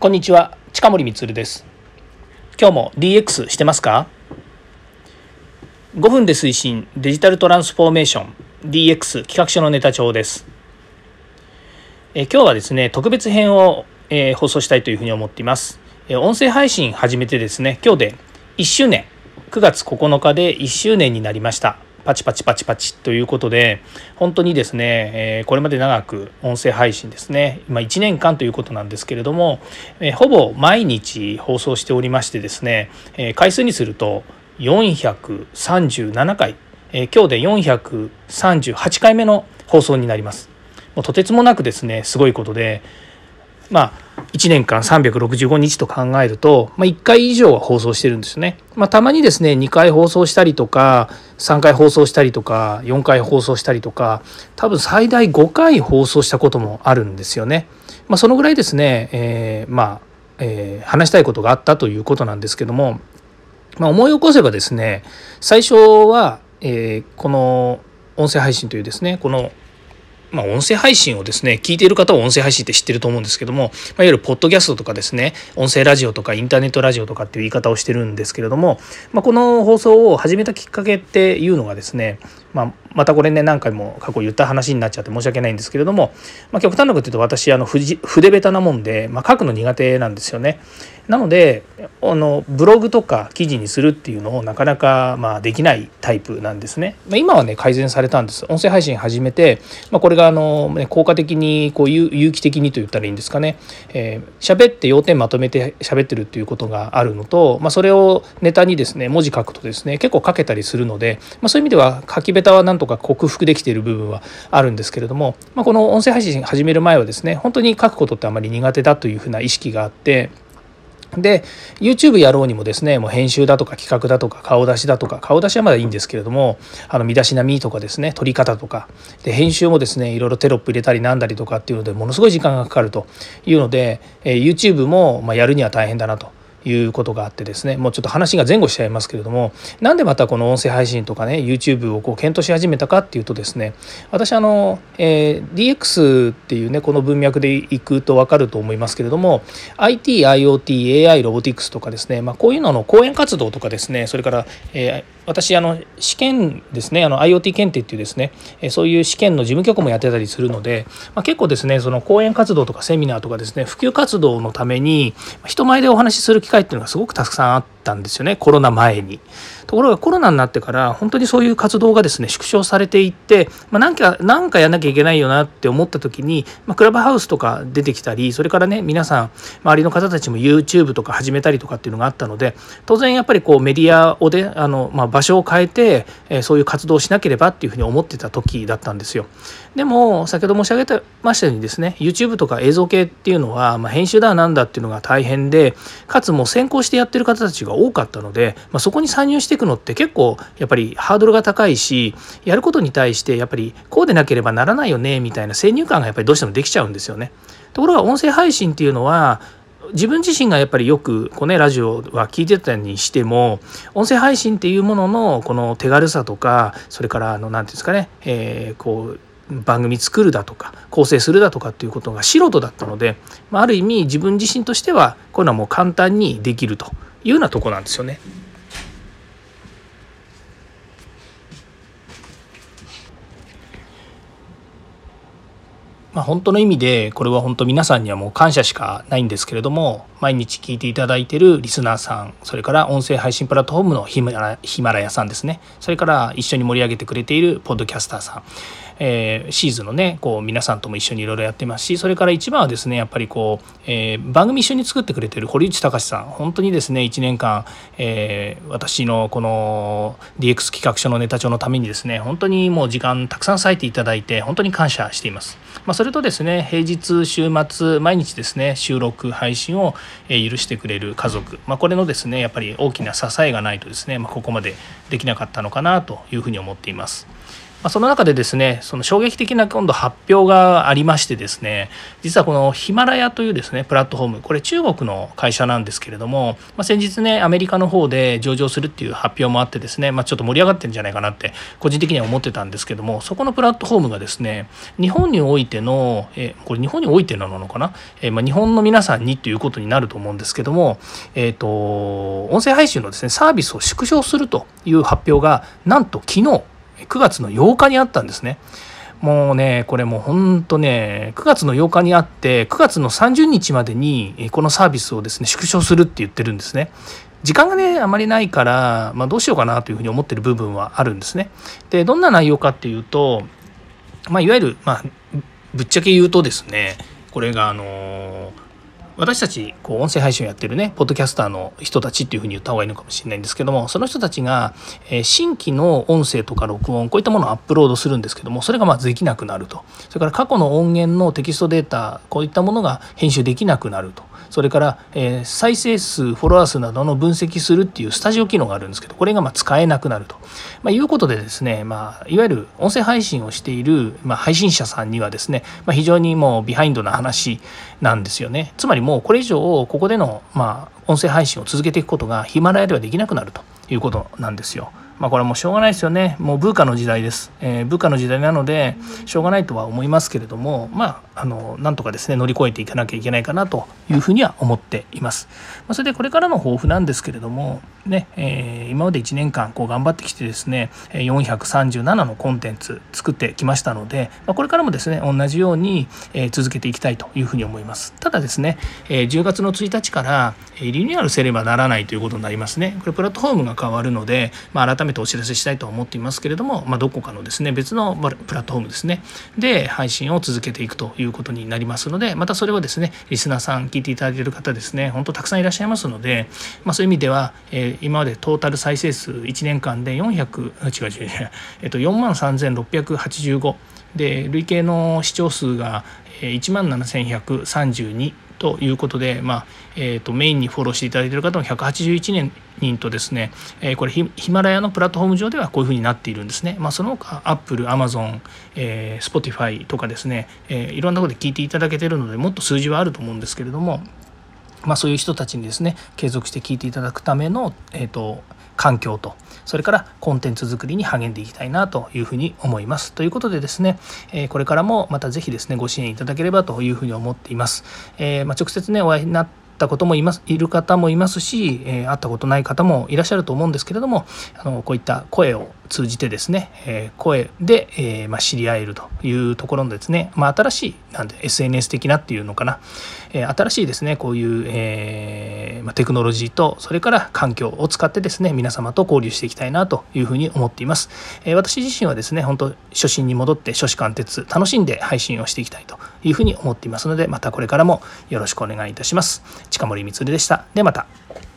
こんにちは近森光です。今日も DX してますか？5分で推進デジタルトランスフォーメーション DX 企画書のネタ帳です。え今日はですね特別編を、えー、放送したいというふうに思っています、え音声配信始めてですね今日で1周年。9月9日で1周年になりました。パチパチパチパチということで本当にですね、えこれまで長く音声配信ですね今1年間ということなんですけれども、えほぼ毎日放送しておりましてですね、え回数にすると437回、え今日で438回目の放送になります。もうとてつもなくですねすごいことでまあ1年間365日と考えると、まあ、1回以上は放送してるんですね。まあ、たまにですね2回放送したりとか3回放送したりとか4回放送したりとか多分最大5回放送したこともあるんですよね。まあ、そのぐらいですね、えー、まあ、えー、話したいことがあったということなんですけども、まあ、思い起こせばですね最初は、えー、この音声配信というですねこのまあ、音声配信をですね聞いている方は音声配信って知ってると思うんですけども、まあ、いわゆるポッドキャストとかですね音声ラジオとかインターネットラジオとかっていう言い方をしてるんですけれども、まあ、この放送を始めたきっかけっていうのがですね、まあ、またこれね何回も過去言った話になっちゃって申し訳ないんですけれども、まあ、極端なこと言うと私あの筆下手なもんで、まあ、書くの苦手なんですよね。なのであのブログとか記事にするっていうのをなかなかまあできないタイプなんですね。まあ、今はね改善されたんです。音声配信始めて、まあ、これがあの、ね、効果的にこう有有機的にと言ったらいいんですかね。えー、喋って要点まとめて喋ってるっていうことがあるのと、まあ、それをネタにですね文字書くとですね結構書けたりするので、まあ、そういう意味では書き下手はなんとか克服できている部分はあるんですけれども、まあ、この音声配信始める前はですね本当に書くことってあまり苦手だというふうな意識があってで YouTube やろうにもですねもう編集だとか企画だとか顔出しだとか顔出しはまだいいんですけれどもあの身だしなみとかですね撮り方とかで編集もですねいろいろテロップ入れたりなんだりとかっていうのでものすごい時間がかかるというので、え YouTube もまやるには大変だなと。いうことがあってですねもうちょっと話が前後しちゃいますけれどもなんでまたこの音声配信とかね YouTube をこう検討し始めたかっていうとですね私あの、えー、DX っていうねこの文脈でいくと分かると思いますけれども ITIoTAI ロボティクスとかですね、まあ、こういうのの講演活動とかですねそれから、えー私あの試験ですねあの IoT 検定っていうですねそういう試験の事務局もやってたりするので、まあ、結構ですねその講演活動とかセミナーとかですね普及活動のために人前でお話しする機会っていうのがすごくたくさんあってたんですよねコロナ前に。ところがコロナになってから本当にそういう活動がですね縮小されていって、まあ、なんかなんかやんなきゃいけないよなって思った時に、まあ、クラブハウスとか出てきたりそれからね皆さん周りの方たちも YouTube とか始めたりとかっていうのがあったので当然やっぱりこうメディアをであの、まあ、場所を変えて、えそういう活動をしなければっていうふうに思ってた時だったんですよ。でも先ほど申し上げてましたようにですね YouTube とか映像系っていうのは、まあ、編集だなんだっていうのが大変でかつもう先行してやってる方たちが多かったので、まあ、そこに参入していくのって結構やっぱりハードルが高いしやることに対してやっぱりこうでなければならないよねみたいな先入観がやっぱりどうしてもできちゃうんですよね。ところが音声配信っていうのは自分自身がやっぱりよくこう、ね、ラジオは聞いてたにしても音声配信っていうもののこの手軽さとかそれから何て言うんですかね、えー、こう番組作るだとか構成するだとかっていうことが素人だったので、まあ、ある意味自分自身としてはこういうのはもう簡単にできるというようなとこなんですよね。まあ、本当の意味でこれは本当皆さんにはもう感謝しかないんですけれども毎日聞いていただいているリスナーさんそれから音声配信プラットフォームのヒマラヤさんですねそれから一緒に盛り上げてくれているポッドキャスターさんえー、シーズンのねこう皆さんとも一緒にいろいろやってますしそれから一番はですねやっぱりこう、えー、番組一緒に作ってくれてる堀内隆さん本当にですね1年間、えー、私のこの DX 企画書のネタ帳のためにですね本当にもう時間たくさん割いていただいて本当に感謝しています。まあ、それとですね平日週末毎日ですね収録配信を許してくれる家族、まあ、これのですねやっぱり大きな支えがないとですね、まあ、ここまでできなかったのかなというふうに思っています。まあ、その中でですねその衝撃的な今度発表がありましてですね実はこのヒマラヤというですねプラットフォームこれ中国の会社なんですけれども、まあ、先日ねアメリカの方で上場するっていう発表もあってですね、まあ、ちょっと盛り上がってるんじゃないかなって個人的には思ってたんですけどもそこのプラットフォームがですね日本においてのえこれ日本においてなのかな、えまあ、日本の皆さんにということになると思うんですけども、えーと、音声配信のですねサービスを縮小するという発表がなんと昨日9月の8日にあったんですね。もうね、これもうほんとね、9月の8日にあって、9月の30日までにこのサービスをですね、縮小するって言ってるんですね。時間がね、あまりないから、まあ、どうしようかなというふうに思ってる部分はあるんですね。で、どんな内容かっていうと、まあ、いわゆる、まあ、ぶっちゃけ言うとですね、これがあの私たちこう音声配信をやってるねポッドキャスターの人たちっていうふうに言った方がいいのかもしれないんですけどもその人たちが、え新規の音声とか録音こういったものをアップロードするんですけどもそれがまずできなくなると。それから過去の音源のテキストデータこういったものが編集できなくなると。それから、え再生数フォロワー数などの分析するっていうスタジオ機能があるんですけどこれがま使えなくなると、まあ、いうことでですね、まあ、いわゆる音声配信をしている、まあ、配信者さんにはですね、ま、非常にもうビハインドな話なんですよねつまりもうこれ以上ここでの、ま、音声配信を続けていくことがヒマラヤではできなくなるということなんですよ。まあこれはもうしょうがないですよね。もう文化の時代です。えー、文化の時代なので、しょうがないとは思いますけれども、まあ、あの、なんとかですね、乗り越えていかなきゃいけないかなというふうには思っています。まあ、それでこれからの抱負なんですけれども、ね、えー、今まで1年間こう頑張ってきてですね、437のコンテンツ作ってきましたので、ま、これからもですね、同じように、え、続けていきたいというふうに思います。ただですね、え、10月の1日から、リニューアルせればならないということになりますね。これプラットフォームが変わるので、まあ、改めてお知らせしたいと思っていますけれども、まあ、どこかのですね別のプラットフォームですねで配信を続けていくということになりますのでまたそれはですねリスナーさん聞いていただいている方ですね本当たくさんいらっしゃいますので、まあ、そういう意味では、えー、今までトータル再生数1年間で400違う違う違う、えっと、4万3685で累計の視聴数が1万7132ということで、まあえーと、メインにフォローしていただいている方も181人とですね、えー、これヒマラヤのプラットフォーム上ではこういうふうになっているんですね。まあ、その他アップル、アマゾン、スポティファイとかですね、えー、いろんなことで聞いていただけているのでもっと数字はあると思うんですけれども、まあ、そういう人たちにですね継続して聞いていただくための、えーと環境とそれからコンテンツ作りに励んでいきたいなというふうに思います。ということでですね、えこれからもまた是非ですねご支援いただければというふうに思っています。えー、まあ、直接ねお会いになったこともいますいる方もいますし、え、会ったことない方もいらっしゃると思うんですけれどもあのこういった声を通じてですね、え、声で、え、ま、知り合えるというところのですね、まあ、新しいなんで SNS 的なっていうのかな、え新しいですねこういう、えま、テクノロジーとそれから環境を使ってですね皆様と交流していきたいなというふうに思っています、え私自身はですね本当初心に戻って初子貫徹楽しんで配信をしていきたいというふうに思っていますのでまたこれからもよろしくお願いいたします。近森光でした。でまた。